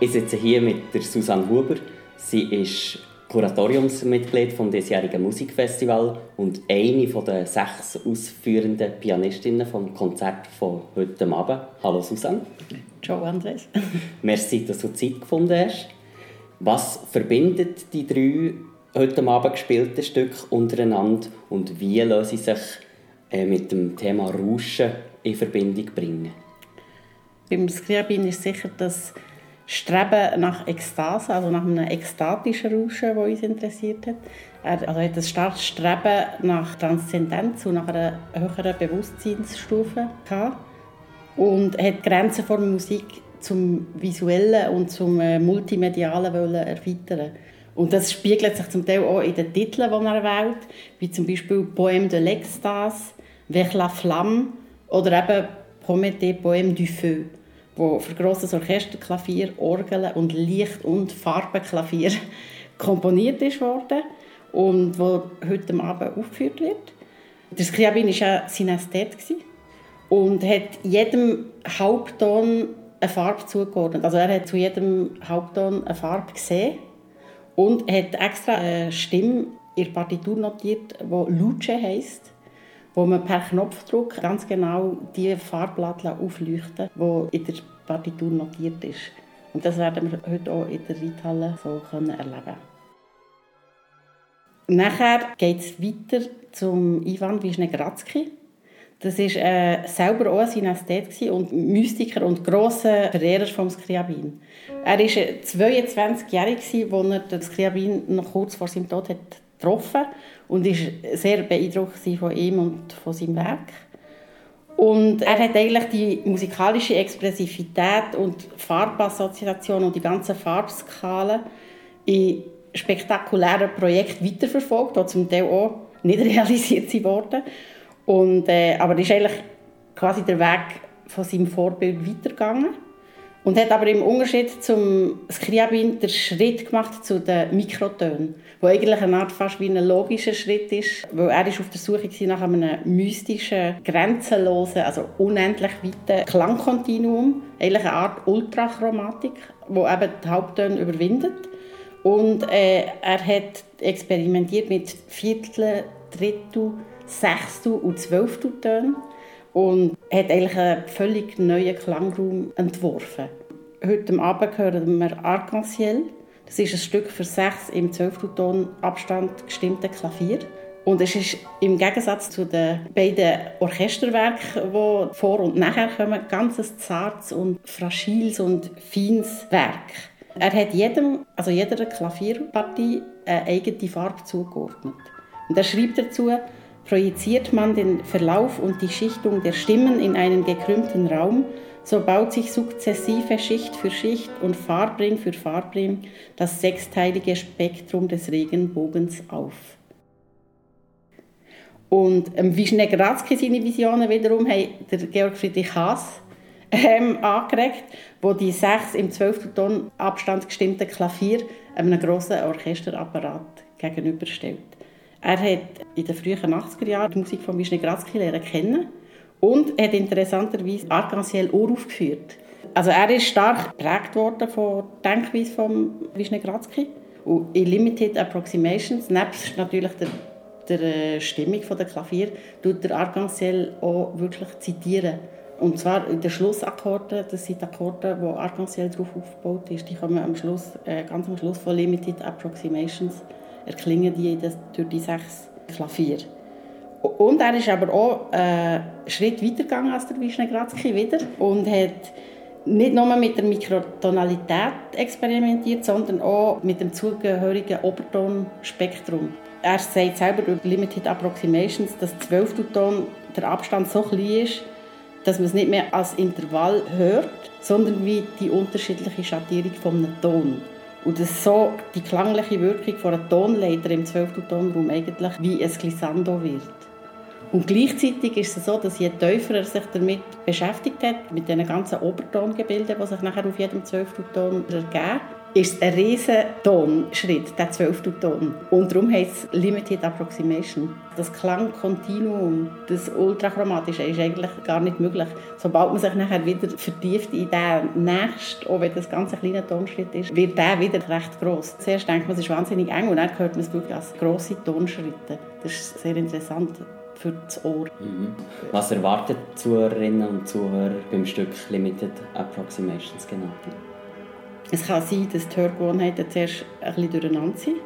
Ich sitze hier mit der Susanne Huber. Sie ist Kuratoriumsmitglied vom diesjährigen Musikfestival und eine der sechs ausführenden Pianistinnen vom Konzert von heute Abend. Hallo Susanne. Ciao Andres. Merci, dass du Zeit gefunden hast. Was verbindet die drei heute Abend gespielten Stücke untereinander und wie lassen sie sich äh, mit dem Thema Rauschen in Verbindung bringen? Beim Skriabin ist sicher das Streben nach Ekstase, also nach einem ekstatischen Rauschen, das uns interessiert hat. Er also hat ein starkes Streben nach Transzendenz und nach einer höheren Bewusstseinsstufe gehabt. Und hat Grenzen der Musik zum Visuellen und zum äh, Multimedialen wollen erweitern. Und das spiegelt sich zum Teil auch in den Titeln, die er wählt, wie zum Beispiel «Poème de l'Extase», «Vers la Flamme» oder eben «Prométhée, Poème du Feu» wo für grosses Orchester, Klavier, Orgel und Licht- und Farbenklavier komponiert ist worden und wo heute Abend aufgeführt wird. Der Scriabin war ja Synästhet und hat jedem Hauptton eine Farbe zugeordnet. Also er hat zu jedem Hauptton eine Farbe gesehen und hat extra eine Stimme in der Partitur notiert, die Luce heisst wo man per Knopfdruck ganz genau die Farbblätter aufleuchten, die in der Partitur notiert ist. Und das werden wir heute auch in der Reithalle so können erleben Nachher geht es weiter zum Ivan Wisnegradsky. Das war äh, selber auch ein Synästhet und Mystiker und grosser Verehrer vom Skriabin. Er war 22-jährig, als er den Skriabin noch kurz vor seinem Tod hat getroffen und ist sehr beeindruckt von ihm und von seinem Werk. Und er hat eigentlich die musikalische Expressivität und Farbassoziation und die ganzen Farbskalen in spektakulären Projekten weiterverfolgt, die zum Teil auch nicht realisiert wurden. Und, äh, aber ist eigentlich quasi der Weg von seinem Vorbild weitergegangen. Und hat aber im Unterschied zum Skriabin den Schritt gemacht zu den Mikrotönen, wo eigentlich eine Art fast wie ein logischer Schritt ist, weil er ist auf der Suche nach einem mystischen, grenzenlosen, also unendlich weiten Klangkontinuum, eigentlich eine Art Ultrachromatik, wo eben die Haupttöne überwindet. Und äh, er hat experimentiert mit Viertel, Drittel, Sechstel und Zwölftel Tönen und hat eigentlich einen völlig neuen Klangraum entworfen. Heute Abend hören wir Arc-en-Ciel. Das ist ein Stück für sechs im Zwölftelton Abstand gestimmte Klavier. Und es ist im Gegensatz zu den beiden Orchesterwerken, die vor und nachher kommen, ganz ein zartes und fragiles und feines Werk. Er hat jedem, also jeder Klavierpartie eine eigene Farbe zugeordnet. Und er schreibt dazu, Projiziert man den Verlauf und die Schichtung der Stimmen in einen gekrümmten Raum, so baut sich sukzessive Schicht für Schicht und Farbring für Farbring das sechsteilige Spektrum des Regenbogens auf. Und ähm, Wisnegradsky seine Visionen wiederum hat der Georg Friedrich Haas ähm, angeregt, wo die sechs im 12. Ton Abstand gestimmten Klavier einem grossen Orchesterapparat gegenüberstellt. Er hat in den frühen 80er Jahren die Musik von Wisnegradsky lernen kennen und hat interessanterweise Arc-en-Ciel auch aufgeführt. Also er ist stark geprägt worden von der Denkweise von Wisnegradsky und in Limited Approximations, nebst natürlich der, der äh, Stimmung der Klavier, tut der Arc-en-Ciel auch wirklich zitieren. Und zwar in den Schlussakkorden, das sind Akkorde, wo Arc-en-Ciel darauf aufgebaut ist, die kommen am Schluss, äh, ganz am Schluss von Limited Approximations erklingen die durch die sechs Klavier. Und er ist aber auch einen Schritt weiter gegangen als der Wisnegradsky wieder und hat nicht nur mit der Mikrotonalität experimentiert, sondern auch mit dem zugehörigen Obertonspektrum. Er sagt selber über Limited Approximations, dass 12. Ton der Abstand so klein ist, dass man es nicht mehr als Intervall hört, sondern wie die unterschiedliche Schattierung von einem Ton. Und dass so die klangliche Wirkung von einer Tonleiter im 12. Tonraum eigentlich wie ein Glissando wird. Und gleichzeitig ist es so, dass je tiefer er sich damit beschäftigt hat, mit den ganzen Obertongebilden, die sich nachher auf jedem 12. Ton ergeben, ist ein riesen Tonschritt, der zwölfte Ton. Und darum heißt es Limited Approximation. Das Klangkontinuum, das Ultrachromatische, ist eigentlich gar nicht möglich. Sobald man sich nachher wieder vertieft in den nächsten, auch wenn das ganz ein kleiner Tonschritt ist, wird der wieder recht gross. Zuerst denkt man, es ist wahnsinnig eng und dann hört man es wirklich als grosse Tonschritte. Das ist sehr interessant für das Ohr. Mhm. Was erwartet Zuhörerinnen und Zuhörer beim Stück Limited Approximations genau? Es kann sein, dass die Hörgewohnheiten zuerst ein bisschen durcheinander sind,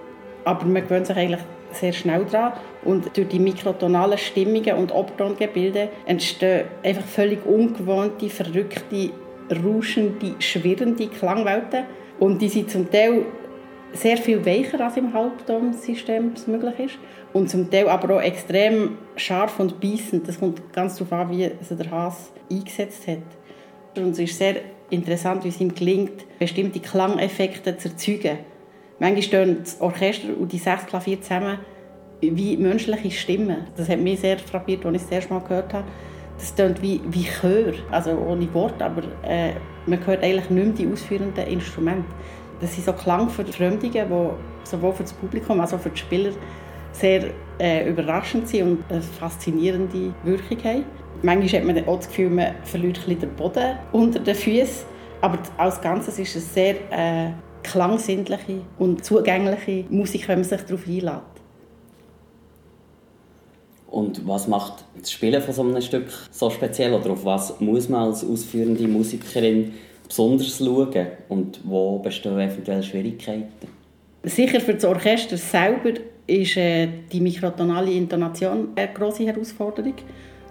aber man gewöhnt sich eigentlich sehr schnell daran und durch die mikrotonalen Stimmungen und Obtongebilde entstehen einfach völlig ungewohnte, verrückte, rauschende, schwirrende Klangwelten und die sind zum Teil sehr viel weicher als im Halbtonsystem möglich ist und zum Teil aber auch extrem scharf und beißend. Das kommt ganz darauf an, wie es der Haas eingesetzt hat. Und es ist sehr interessant, wie es ihm gelingt, bestimmte Klangeffekte zu erzeugen. Manchmal stehen das Orchester und die sechs Klavier zusammen wie menschliche Stimmen. Das hat mich sehr frappiert, als ich es das erste Mal gehört habe. Das klingt wie, wie Chör, also ohne Wort, aber äh, man hört eigentlich nicht mehr die ausführenden Instrumente. Das sind so Klangverfremdungen, die sowohl für das Publikum als auch für die Spieler sehr äh, überraschend sind und eine faszinierende Wirkung haben. Manchmal hat man auch das Gefühl, man verliert ein den Boden unter den Füßen. Aber als Ganzes ist es sehr äh, klangsinnliche und zugängliche Musik, wenn man sich darauf einlädt. Und was macht das Spielen von so einem Stück so speziell? Oder auf was muss man als ausführende Musikerin besonders schauen? Und wo bestehen eventuell Schwierigkeiten? Sicher für das Orchester selber ist äh, die mikrotonale Intonation eine große Herausforderung.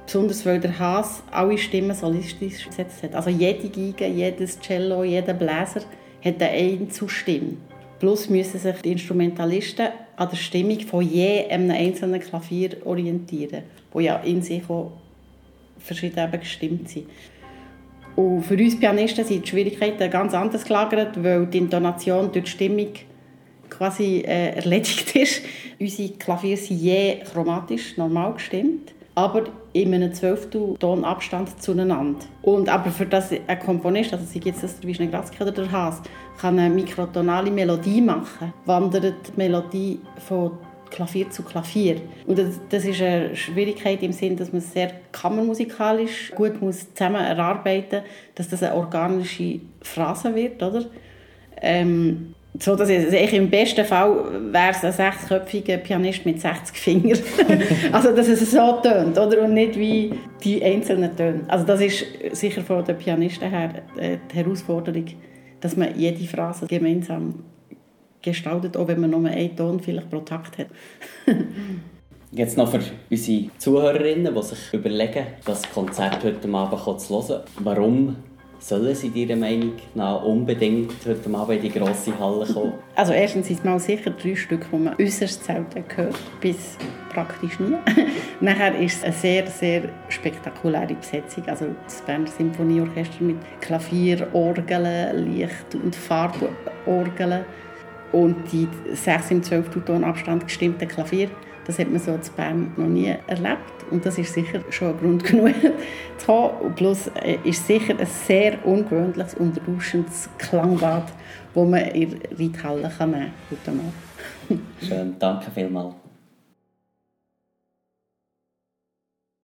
Besonders weil der Haas alle Stimmen solistisch gesetzt hat. Also jede Geige, jedes Cello, jeder Bläser hat eine Einzelstimme. Plus müssen sich die Instrumentalisten an der Stimmung von je einem einzelnen Klavier orientieren, wo ja in sich auch verschieden gestimmt sind. Und für uns Pianisten sind die Schwierigkeiten ganz anders gelagert, weil die Intonation durch die Stimmung quasi äh, erledigt ist. Unsere Klavier sind je chromatisch normal gestimmt aber in einem Zwölftel Abstand zueinander. Und aber für das ein Komponist, also sei jetzt das der Wisniewski oder der Haas, kann eine mikrotonale Melodie machen, wandert die Melodie von Klavier zu Klavier. Und das, ist eine Schwierigkeit im Sinn, dass man sehr kammermusikalisch gut muss zusammen erarbeiten muss, dass das eine organische Phrase wird, oder? Ähm, so dass es also im besten Fall wäre es ein sechsköpfiger Pianist mit 60 Fingern. also dass es so tönt, oder? Und nicht wie die einzelnen Töne. Also das ist sicher von den Pianisten her äh, die Herausforderung, dass man jede Phrase gemeinsam gestaltet, auch wenn man nur einen Ton vielleicht pro Takt hat. Jetzt noch für unsere Zuhörerinnen, die sich überlegen, das Konzert heute Abend zu hören. Warum Sollen sie deiner Meinung nach unbedingt heute Abend in die grosse Halle kommen? Also erstens sind es mal sicher drei Stücke, die man äußerst selten hört, bis praktisch nie. Nachher ist es eine sehr, sehr spektakuläre Besetzung. Also das Berner Symphonieorchester mit Klavier, Orgeln, Licht- und Farborgeln und die sechs im 12 Ton Abstand gestimmten Klavier. Das hat man so in Bern noch nie erlebt. Und das ist sicher schon ein Grund genug zu kommen. Plus äh, ist sicher ein sehr ungewöhnliches und rauschendes Klangbad, das man in Reithalle nehmen kann. Schön, danke vielmals.